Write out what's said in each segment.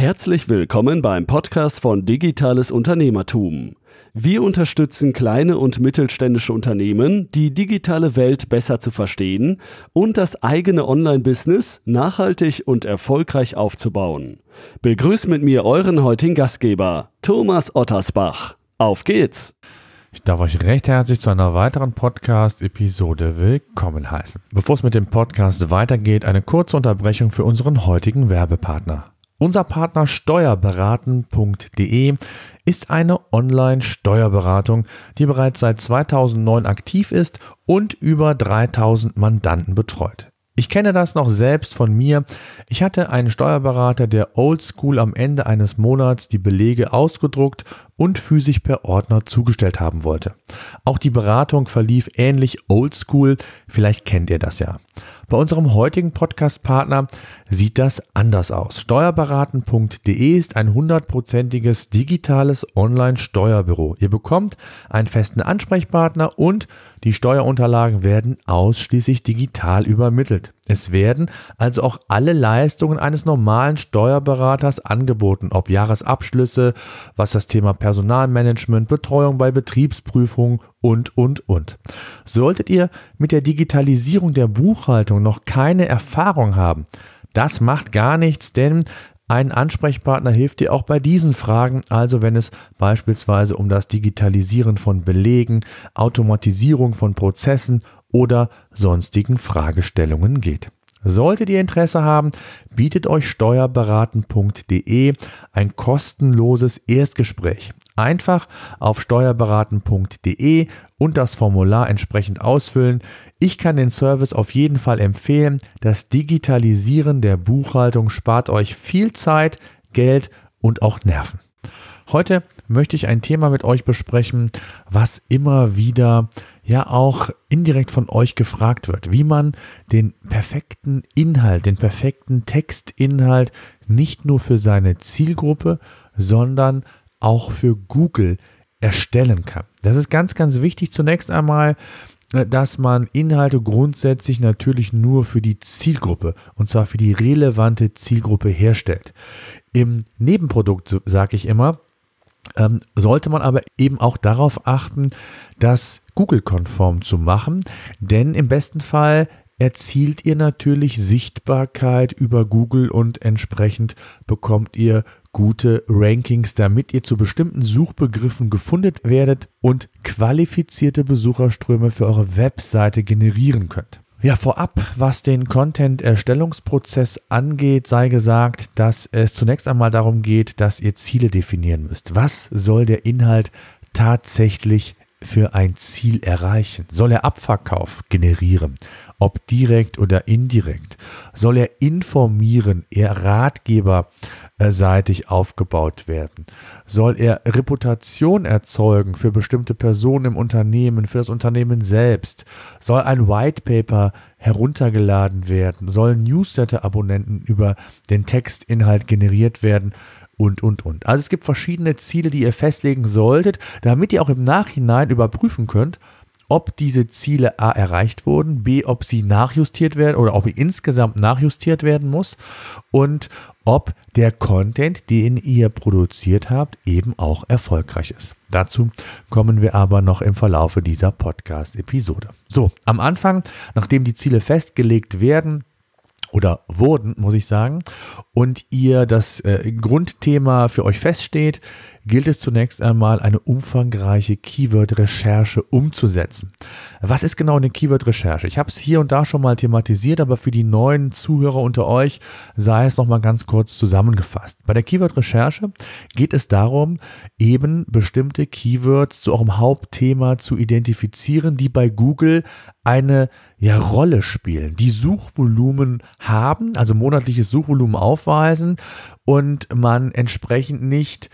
Herzlich willkommen beim Podcast von Digitales Unternehmertum. Wir unterstützen kleine und mittelständische Unternehmen, die digitale Welt besser zu verstehen und das eigene Online-Business nachhaltig und erfolgreich aufzubauen. Begrüßt mit mir euren heutigen Gastgeber, Thomas Ottersbach. Auf geht's! Ich darf euch recht herzlich zu einer weiteren Podcast-Episode willkommen heißen. Bevor es mit dem Podcast weitergeht, eine kurze Unterbrechung für unseren heutigen Werbepartner. Unser Partner steuerberaten.de ist eine Online-Steuerberatung, die bereits seit 2009 aktiv ist und über 3000 Mandanten betreut. Ich kenne das noch selbst von mir. Ich hatte einen Steuerberater, der oldschool am Ende eines Monats die Belege ausgedruckt und physisch per Ordner zugestellt haben wollte. Auch die Beratung verlief ähnlich oldschool, vielleicht kennt ihr das ja. Bei unserem heutigen Podcast-Partner sieht das anders aus. Steuerberaten.de ist ein hundertprozentiges digitales Online-Steuerbüro. Ihr bekommt einen festen Ansprechpartner und die Steuerunterlagen werden ausschließlich digital übermittelt. Es werden also auch alle Leistungen eines normalen Steuerberaters angeboten, ob Jahresabschlüsse, was das Thema Personalmanagement, Betreuung bei Betriebsprüfungen und, und, und. Solltet ihr mit der Digitalisierung der Buchhaltung noch keine Erfahrung haben, das macht gar nichts, denn ein Ansprechpartner hilft dir auch bei diesen Fragen, also wenn es beispielsweise um das Digitalisieren von Belegen, Automatisierung von Prozessen oder sonstigen Fragestellungen geht. Solltet ihr Interesse haben, bietet euch steuerberaten.de ein kostenloses Erstgespräch. Einfach auf steuerberaten.de und das Formular entsprechend ausfüllen. Ich kann den Service auf jeden Fall empfehlen. Das Digitalisieren der Buchhaltung spart euch viel Zeit, Geld und auch Nerven. Heute möchte ich ein Thema mit euch besprechen, was immer wieder ja auch indirekt von euch gefragt wird, wie man den perfekten Inhalt, den perfekten Textinhalt nicht nur für seine Zielgruppe, sondern auch für Google erstellen kann. Das ist ganz, ganz wichtig zunächst einmal, äh, dass man Inhalte grundsätzlich natürlich nur für die Zielgruppe und zwar für die relevante Zielgruppe herstellt. Im Nebenprodukt, sage ich immer, ähm, sollte man aber eben auch darauf achten, das Google-konform zu machen, denn im besten Fall erzielt ihr natürlich Sichtbarkeit über Google und entsprechend bekommt ihr gute Rankings, damit ihr zu bestimmten Suchbegriffen gefunden werdet und qualifizierte Besucherströme für eure Webseite generieren könnt. Ja, vorab, was den Content-Erstellungsprozess angeht, sei gesagt, dass es zunächst einmal darum geht, dass ihr Ziele definieren müsst. Was soll der Inhalt tatsächlich für ein Ziel erreichen? Soll er Abverkauf generieren? Ob direkt oder indirekt? Soll er informieren, eher ratgeberseitig aufgebaut werden? Soll er Reputation erzeugen für bestimmte Personen im Unternehmen, für das Unternehmen selbst? Soll ein White Paper heruntergeladen werden? Sollen Newsletter-Abonnenten über den Textinhalt generiert werden? und, und, und. Also es gibt verschiedene Ziele, die ihr festlegen solltet, damit ihr auch im Nachhinein überprüfen könnt, ob diese Ziele A erreicht wurden, B, ob sie nachjustiert werden oder ob insgesamt nachjustiert werden muss und ob der Content, den ihr produziert habt, eben auch erfolgreich ist. Dazu kommen wir aber noch im Verlaufe dieser Podcast-Episode. So, am Anfang, nachdem die Ziele festgelegt werden, oder wurden, muss ich sagen, und ihr das äh, Grundthema für euch feststeht, gilt es zunächst einmal eine umfangreiche Keyword-Recherche umzusetzen. Was ist genau eine Keyword-Recherche? Ich habe es hier und da schon mal thematisiert, aber für die neuen Zuhörer unter euch sei es nochmal ganz kurz zusammengefasst. Bei der Keyword-Recherche geht es darum, eben bestimmte Keywords zu eurem Hauptthema zu identifizieren, die bei Google eine ja, Rolle spielen, die Suchvolumen haben, also monatliches Suchvolumen aufweisen und man entsprechend nicht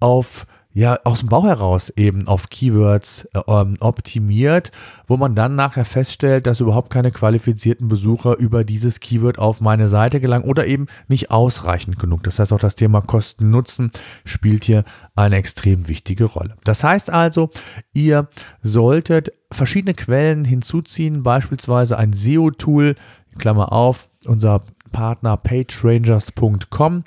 auf ja, aus dem Bauch heraus eben auf Keywords äh, ähm, optimiert, wo man dann nachher feststellt, dass überhaupt keine qualifizierten Besucher über dieses Keyword auf meine Seite gelangen oder eben nicht ausreichend genug. Das heißt, auch das Thema Kosten-Nutzen spielt hier eine extrem wichtige Rolle. Das heißt also, ihr solltet verschiedene Quellen hinzuziehen, beispielsweise ein SEO-Tool, Klammer auf, unser Partner pagerangers.com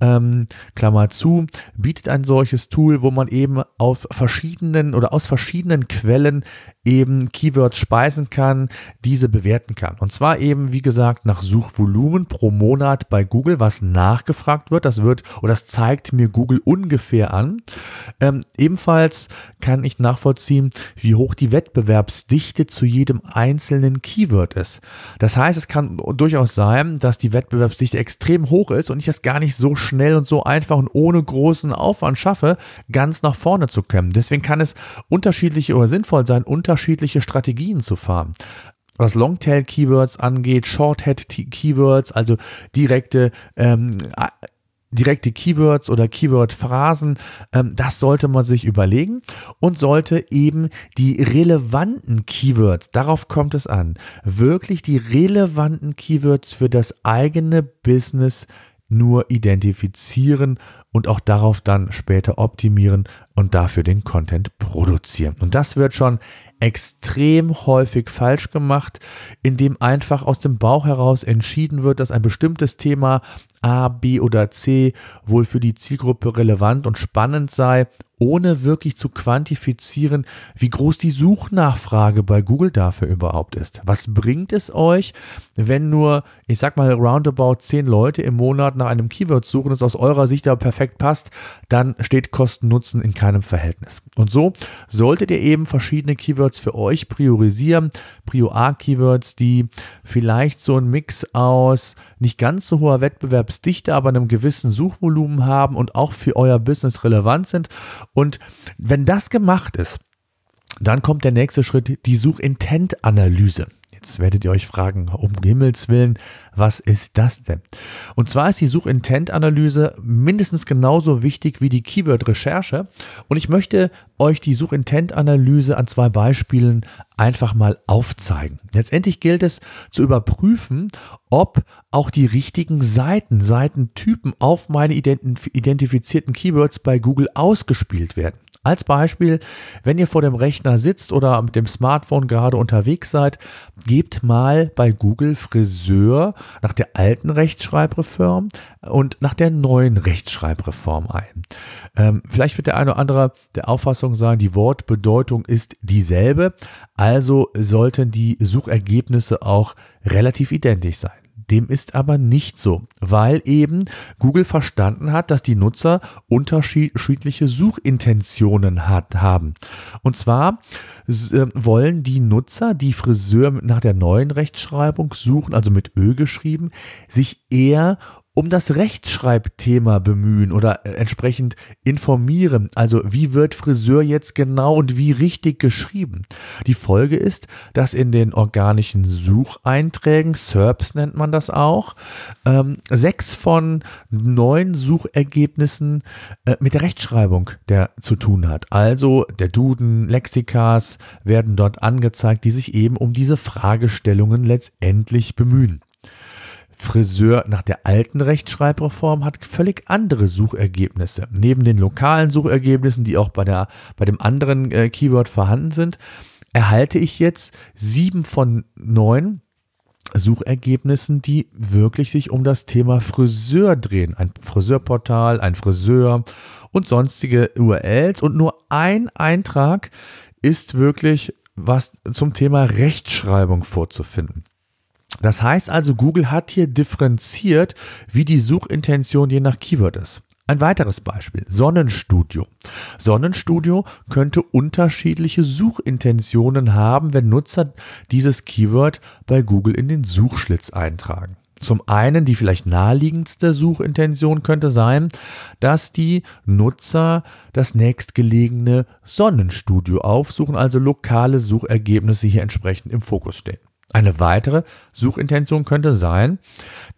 ähm, Klammer zu, bietet ein solches Tool, wo man eben auf verschiedenen oder aus verschiedenen Quellen eben Keywords speisen kann, diese bewerten kann. Und zwar eben, wie gesagt, nach Suchvolumen pro Monat bei Google, was nachgefragt wird. Das wird oder das zeigt mir Google ungefähr an. Ähm, ebenfalls kann ich nachvollziehen, wie hoch die Wettbewerbsdichte zu jedem einzelnen Keyword ist. Das heißt, es kann durchaus sein, dass die Wettbewerbsdichte extrem hoch ist und ich das gar nicht so schnell und so einfach und ohne großen Aufwand schaffe, ganz nach vorne zu kommen. Deswegen kann es unterschiedliche oder sinnvoll sein, unter unterschiedliche Strategien zu fahren. Was Longtail-Keywords angeht, Shorthead-Keywords, also direkte ähm, direkte Keywords oder Keyword-Phrasen, ähm, das sollte man sich überlegen und sollte eben die relevanten Keywords, darauf kommt es an, wirklich die relevanten Keywords für das eigene Business nur identifizieren und auch darauf dann später optimieren und dafür den Content produzieren. Und das wird schon extrem häufig falsch gemacht, indem einfach aus dem Bauch heraus entschieden wird, dass ein bestimmtes Thema A, B oder C wohl für die Zielgruppe relevant und spannend sei, ohne wirklich zu quantifizieren, wie groß die Suchnachfrage bei Google dafür überhaupt ist. Was bringt es euch, wenn nur, ich sag mal, roundabout 10 Leute im Monat nach einem Keyword suchen, das aus eurer Sicht aber perfekt passt, dann steht Kosten-Nutzen in keinem Verhältnis. Und so solltet ihr eben verschiedene Keywords für euch priorisieren. Prio A-Keywords, die vielleicht so einen Mix aus nicht ganz so hoher Wettbewerbsdichte, aber einem gewissen Suchvolumen haben und auch für euer Business relevant sind. Und wenn das gemacht ist, dann kommt der nächste Schritt, die Suchintent-Analyse. Jetzt werdet ihr euch fragen, um Himmels Willen, was ist das denn? Und zwar ist die Suchintent-Analyse mindestens genauso wichtig wie die Keyword-Recherche. Und ich möchte euch die Suchintent-Analyse an zwei Beispielen einfach mal aufzeigen. Letztendlich gilt es zu überprüfen, ob auch die richtigen Seiten, Seitentypen auf meine identifizierten Keywords bei Google ausgespielt werden. Als Beispiel, wenn ihr vor dem Rechner sitzt oder mit dem Smartphone gerade unterwegs seid, gebt mal bei Google Friseur nach der alten Rechtschreibreform und nach der neuen Rechtschreibreform ein. Ähm, vielleicht wird der eine oder andere der Auffassung sein, die Wortbedeutung ist dieselbe, also sollten die Suchergebnisse auch relativ identisch sein. Dem ist aber nicht so, weil eben Google verstanden hat, dass die Nutzer unterschiedliche Suchintentionen hat, haben. Und zwar äh, wollen die Nutzer, die Friseur nach der neuen Rechtschreibung suchen, also mit Ö geschrieben, sich eher um das Rechtschreibthema bemühen oder äh, entsprechend informieren. Also wie wird Friseur jetzt genau und wie richtig geschrieben? Die Folge ist, dass in den organischen Sucheinträgen, SERPs nennt man das auch, ähm, sechs von neun Suchergebnissen äh, mit der Rechtschreibung der zu tun hat. Also der Duden, Lexikas werden dort angezeigt, die sich eben um diese Fragestellungen letztendlich bemühen. Friseur nach der alten Rechtschreibreform hat völlig andere Suchergebnisse. Neben den lokalen Suchergebnissen, die auch bei, der, bei dem anderen äh, Keyword vorhanden sind, erhalte ich jetzt sieben von neun Suchergebnissen, die wirklich sich um das Thema Friseur drehen. Ein Friseurportal, ein Friseur und sonstige URLs. Und nur ein Eintrag ist wirklich was zum Thema Rechtschreibung vorzufinden. Das heißt also, Google hat hier differenziert, wie die Suchintention je nach Keyword ist. Ein weiteres Beispiel, Sonnenstudio. Sonnenstudio könnte unterschiedliche Suchintentionen haben, wenn Nutzer dieses Keyword bei Google in den Suchschlitz eintragen. Zum einen die vielleicht naheliegendste Suchintention könnte sein, dass die Nutzer das nächstgelegene Sonnenstudio aufsuchen, also lokale Suchergebnisse hier entsprechend im Fokus stehen. Eine weitere Suchintention könnte sein,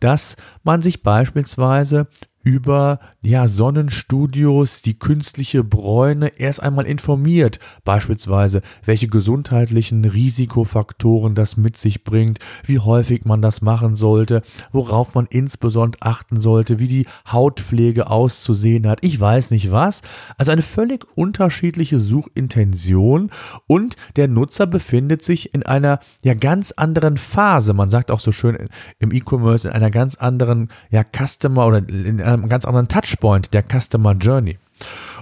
dass man sich beispielsweise über ja, Sonnenstudios, die künstliche Bräune erst einmal informiert, beispielsweise welche gesundheitlichen Risikofaktoren das mit sich bringt, wie häufig man das machen sollte, worauf man insbesondere achten sollte, wie die Hautpflege auszusehen hat, ich weiß nicht was. Also eine völlig unterschiedliche Suchintention und der Nutzer befindet sich in einer ja ganz anderen Phase. Man sagt auch so schön im E-Commerce in einer ganz anderen ja Customer oder in einer einem ganz anderen Touchpoint der Customer Journey.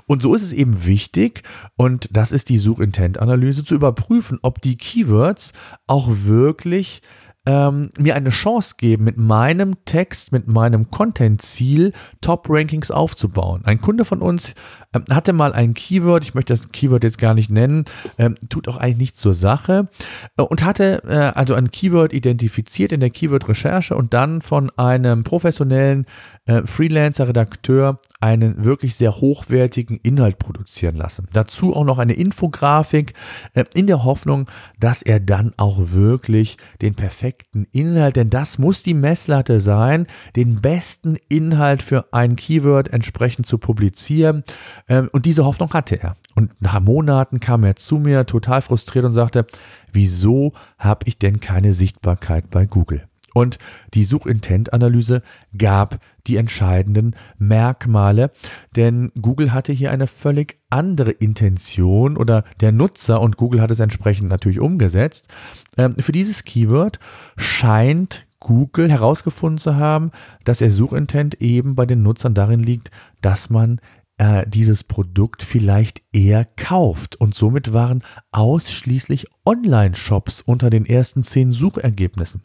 Und so ist es eben wichtig, und das ist die Suchintent-Analyse, zu überprüfen, ob die Keywords auch wirklich ähm, mir eine Chance geben, mit meinem Text, mit meinem Content-Ziel Top-Rankings aufzubauen. Ein Kunde von uns ähm, hatte mal ein Keyword, ich möchte das Keyword jetzt gar nicht nennen, ähm, tut auch eigentlich nichts zur Sache, äh, und hatte äh, also ein Keyword identifiziert in der Keyword-Recherche und dann von einem professionellen äh, Freelancer-Redakteur einen wirklich sehr hochwertigen Inhalt produzieren lassen. Dazu auch noch eine Infografik äh, in der Hoffnung, dass er dann auch wirklich den perfekten Inhalt, denn das muss die Messlatte sein, den besten Inhalt für ein Keyword entsprechend zu publizieren. Ähm, und diese Hoffnung hatte er. Und nach Monaten kam er zu mir total frustriert und sagte, wieso habe ich denn keine Sichtbarkeit bei Google? Und die Suchintent-Analyse gab die entscheidenden Merkmale, denn Google hatte hier eine völlig andere Intention oder der Nutzer, und Google hat es entsprechend natürlich umgesetzt, ähm, für dieses Keyword scheint Google herausgefunden zu haben, dass der Suchintent eben bei den Nutzern darin liegt, dass man äh, dieses Produkt vielleicht eher kauft. Und somit waren ausschließlich Online-Shops unter den ersten zehn Suchergebnissen.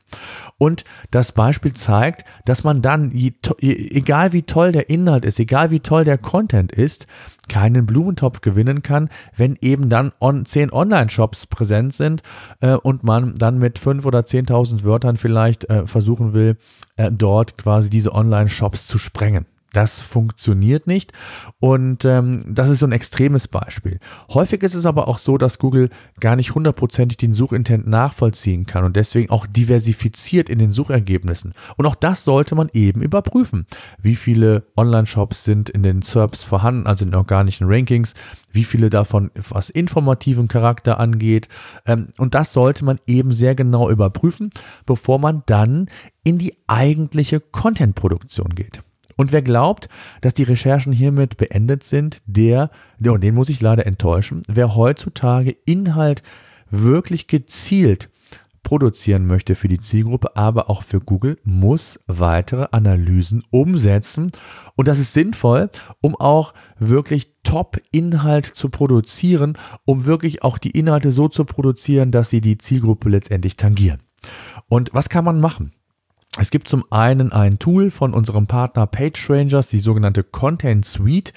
Und das Beispiel zeigt, dass man dann, egal wie toll der Inhalt ist, egal wie toll der Content ist, keinen Blumentopf gewinnen kann, wenn eben dann on, zehn Online-Shops präsent sind äh, und man dann mit fünf oder zehntausend Wörtern vielleicht äh, versuchen will, äh, dort quasi diese Online-Shops zu sprengen. Das funktioniert nicht und ähm, das ist so ein extremes Beispiel. Häufig ist es aber auch so, dass Google gar nicht hundertprozentig den Suchintent nachvollziehen kann und deswegen auch diversifiziert in den Suchergebnissen. Und auch das sollte man eben überprüfen. Wie viele Online-Shops sind in den SERPs vorhanden, also in organischen Rankings, wie viele davon was informativen Charakter angeht. Ähm, und das sollte man eben sehr genau überprüfen, bevor man dann in die eigentliche Content-Produktion geht. Und wer glaubt, dass die Recherchen hiermit beendet sind, der, und den muss ich leider enttäuschen, wer heutzutage Inhalt wirklich gezielt produzieren möchte für die Zielgruppe, aber auch für Google, muss weitere Analysen umsetzen. Und das ist sinnvoll, um auch wirklich Top-Inhalt zu produzieren, um wirklich auch die Inhalte so zu produzieren, dass sie die Zielgruppe letztendlich tangieren. Und was kann man machen? Es gibt zum einen ein Tool von unserem Partner PageRangers, die sogenannte Content Suite.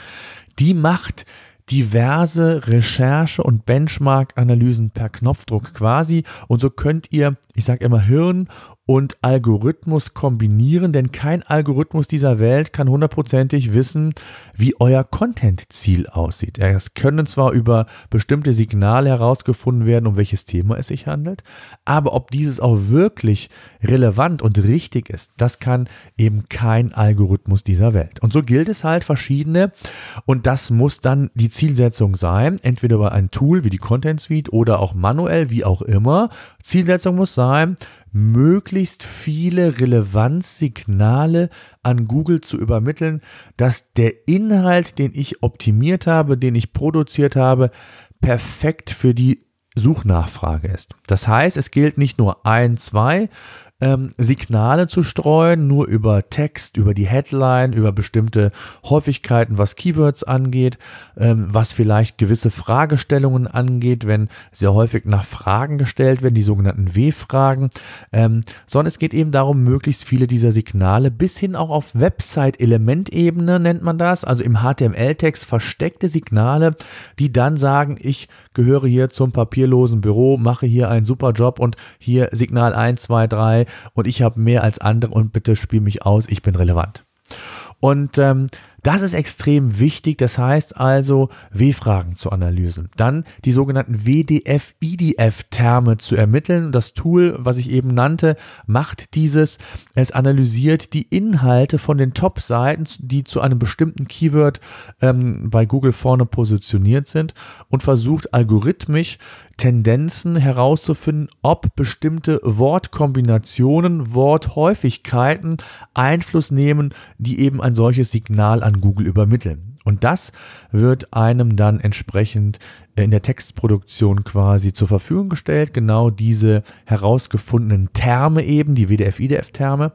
Die macht diverse Recherche- und Benchmark-Analysen per Knopfdruck quasi. Und so könnt ihr, ich sage immer, Hirn und Algorithmus kombinieren, denn kein Algorithmus dieser Welt kann hundertprozentig wissen, wie euer Content-Ziel aussieht. Es können zwar über bestimmte Signale herausgefunden werden, um welches Thema es sich handelt, aber ob dieses auch wirklich relevant und richtig ist, das kann eben kein Algorithmus dieser Welt. Und so gilt es halt verschiedene und das muss dann die Zielsetzung sein, entweder über ein Tool wie die Content Suite oder auch manuell, wie auch immer. Zielsetzung muss sein, möglichst viele Relevanzsignale an Google zu übermitteln, dass der Inhalt, den ich optimiert habe, den ich produziert habe, perfekt für die Suchnachfrage ist. Das heißt, es gilt nicht nur ein, zwei, ähm, Signale zu streuen, nur über Text, über die Headline, über bestimmte Häufigkeiten, was Keywords angeht, ähm, was vielleicht gewisse Fragestellungen angeht, wenn sehr häufig nach Fragen gestellt werden, die sogenannten W-Fragen, ähm, sondern es geht eben darum, möglichst viele dieser Signale bis hin auch auf Website-Elementebene nennt man das, also im HTML-Text versteckte Signale, die dann sagen, ich gehöre hier zum papierlosen Büro, mache hier einen super Job und hier Signal 1, 2, 3 und ich habe mehr als andere und bitte spiel mich aus, ich bin relevant. Und ähm, das ist extrem wichtig. Das heißt also, W-Fragen zu analysen. Dann die sogenannten WDF-IDF-Terme zu ermitteln. Das Tool, was ich eben nannte, macht dieses. Es analysiert die Inhalte von den Top-Seiten, die zu einem bestimmten Keyword ähm, bei Google vorne positioniert sind und versucht algorithmisch Tendenzen herauszufinden, ob bestimmte Wortkombinationen, Worthäufigkeiten Einfluss nehmen, die eben ein solches Signal an Google übermitteln. Und das wird einem dann entsprechend in der Textproduktion quasi zur Verfügung gestellt. Genau diese herausgefundenen Terme eben, die WDF-IDF-Terme.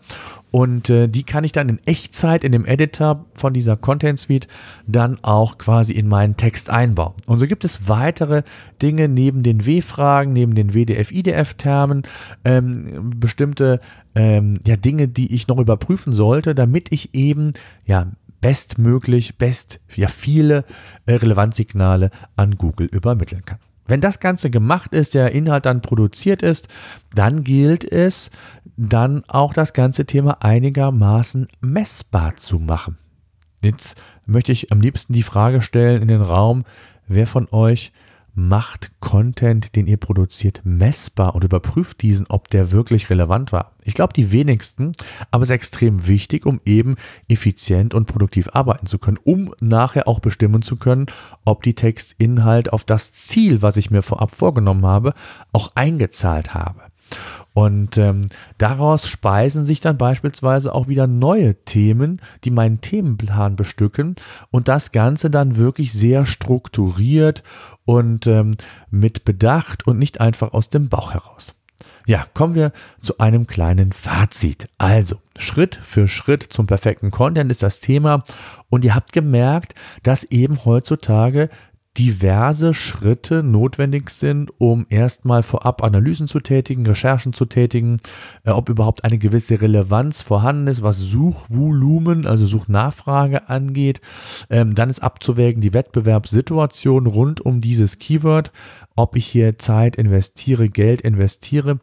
Und äh, die kann ich dann in Echtzeit in dem Editor von dieser Content Suite dann auch quasi in meinen Text einbauen. Und so gibt es weitere Dinge neben den W-Fragen, neben den WDF-IDF-Termen, ähm, bestimmte ähm, ja, Dinge, die ich noch überprüfen sollte, damit ich eben ja bestmöglich, best, ja viele äh, Relevanzsignale an Google übermitteln kann. Wenn das Ganze gemacht ist, der Inhalt dann produziert ist, dann gilt es, dann auch das ganze Thema einigermaßen messbar zu machen. Jetzt möchte ich am liebsten die Frage stellen in den Raum, wer von euch macht Content, den ihr produziert, messbar und überprüft diesen, ob der wirklich relevant war. Ich glaube, die wenigsten, aber es ist extrem wichtig, um eben effizient und produktiv arbeiten zu können, um nachher auch bestimmen zu können, ob die Textinhalt auf das Ziel, was ich mir vorab vorgenommen habe, auch eingezahlt habe. Und ähm, daraus speisen sich dann beispielsweise auch wieder neue Themen, die meinen Themenplan bestücken und das Ganze dann wirklich sehr strukturiert und ähm, mit Bedacht und nicht einfach aus dem Bauch heraus. Ja, kommen wir zu einem kleinen Fazit. Also, Schritt für Schritt zum perfekten Content ist das Thema und ihr habt gemerkt, dass eben heutzutage diverse Schritte notwendig sind, um erstmal vorab Analysen zu tätigen, Recherchen zu tätigen, äh, ob überhaupt eine gewisse Relevanz vorhanden ist, was Suchvolumen, also Suchnachfrage angeht. Ähm, dann ist abzuwägen die Wettbewerbssituation rund um dieses Keyword, ob ich hier Zeit investiere, Geld investiere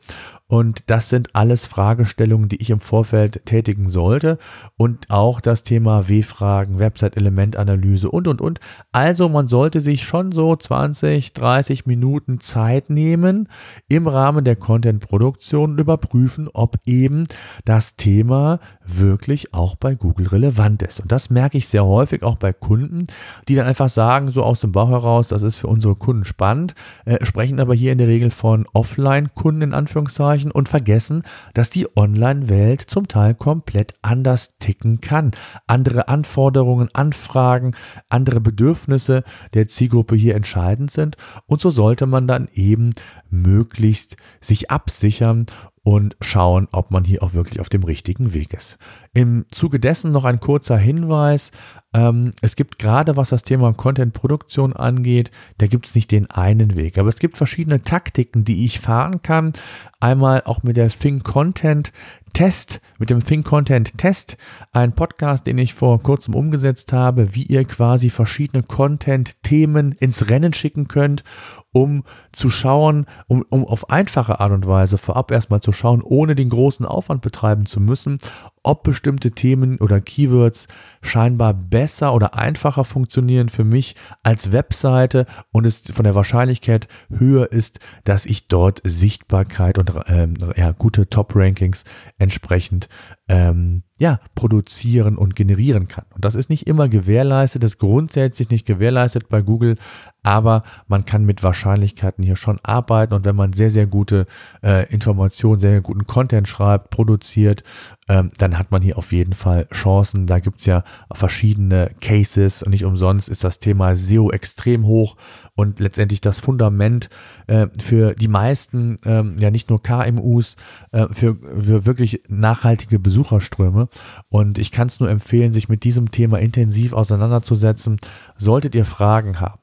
und das sind alles Fragestellungen, die ich im Vorfeld tätigen sollte. Und auch das Thema W-Fragen, Website-Elementanalyse und, und, und. Also man sollte sich schon so 20, 30 Minuten Zeit nehmen im Rahmen der Content-Produktion und überprüfen, ob eben das Thema wirklich auch bei Google relevant ist. Und das merke ich sehr häufig auch bei Kunden, die dann einfach sagen, so aus dem Bauch heraus, das ist für unsere Kunden spannend, äh, sprechen aber hier in der Regel von Offline-Kunden in Anführungszeichen Anführungszeichen und vergessen, dass die Online-Welt zum Teil komplett anders ticken kann. Andere Anforderungen, Anfragen, andere Bedürfnisse der Zielgruppe hier entscheidend sind und so sollte man dann eben möglichst sich absichern und schauen, ob man hier auch wirklich auf dem richtigen Weg ist. Im Zuge dessen noch ein kurzer Hinweis. Ähm, es gibt gerade, was das Thema Content-Produktion angeht, da gibt es nicht den einen Weg, aber es gibt verschiedene Taktiken, die ich fahren kann. Einmal auch mit der Think Content Test, mit dem Think Content Test, ein Podcast, den ich vor kurzem umgesetzt habe, wie ihr quasi verschiedene Content-Themen ins Rennen schicken könnt, um zu schauen, um, um auf einfache Art und Weise vorab erstmal zu schauen, ohne den großen Aufwand betreiben zu müssen, ob bestimmte Themen oder Keywords scheinbar besser oder einfacher funktionieren für mich als Webseite und es von der Wahrscheinlichkeit höher ist, dass ich dort Sichtbarkeit und ähm, ja, gute Top-Rankings entsprechend ähm, ja, produzieren und generieren kann. Und das ist nicht immer gewährleistet, das ist grundsätzlich nicht gewährleistet bei Google, aber man kann mit Wahrscheinlichkeiten hier schon arbeiten und wenn man sehr, sehr gute äh, Informationen, sehr, sehr guten Content schreibt, produziert, ähm, dann hat man hier auf jeden Fall Chancen. Da gibt es ja verschiedene Cases und nicht umsonst ist das Thema SEO extrem hoch und letztendlich das Fundament äh, für die meisten, ähm, ja nicht nur KMUs, äh, für, für wirklich nachhaltige Besucherströme. Und ich kann es nur empfehlen, sich mit diesem Thema intensiv auseinanderzusetzen. Solltet ihr Fragen haben,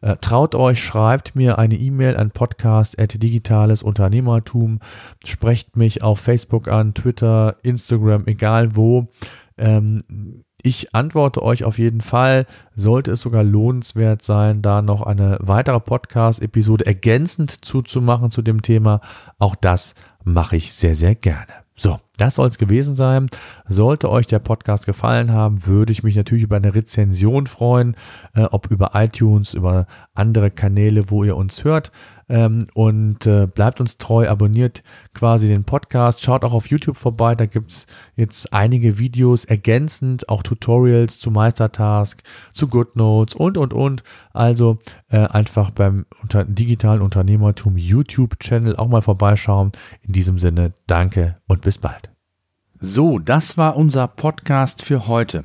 äh, traut euch, schreibt mir eine E-Mail an podcast.digitales Unternehmertum, sprecht mich auf Facebook an, Twitter, Instagram, egal wo. Ähm, ich antworte euch auf jeden Fall, sollte es sogar lohnenswert sein, da noch eine weitere Podcast-Episode ergänzend zuzumachen zu dem Thema. Auch das mache ich sehr, sehr gerne. So, das soll es gewesen sein. Sollte euch der Podcast gefallen haben, würde ich mich natürlich über eine Rezension freuen, äh, ob über iTunes, über andere Kanäle, wo ihr uns hört. Ähm, und äh, bleibt uns treu, abonniert quasi den Podcast, schaut auch auf YouTube vorbei, da gibt es jetzt einige Videos ergänzend, auch Tutorials zu Meistertask, zu GoodNotes und, und, und. Also äh, einfach beim unter digitalen Unternehmertum YouTube-Channel auch mal vorbeischauen. In diesem Sinne, danke und bis bald. So, das war unser Podcast für heute.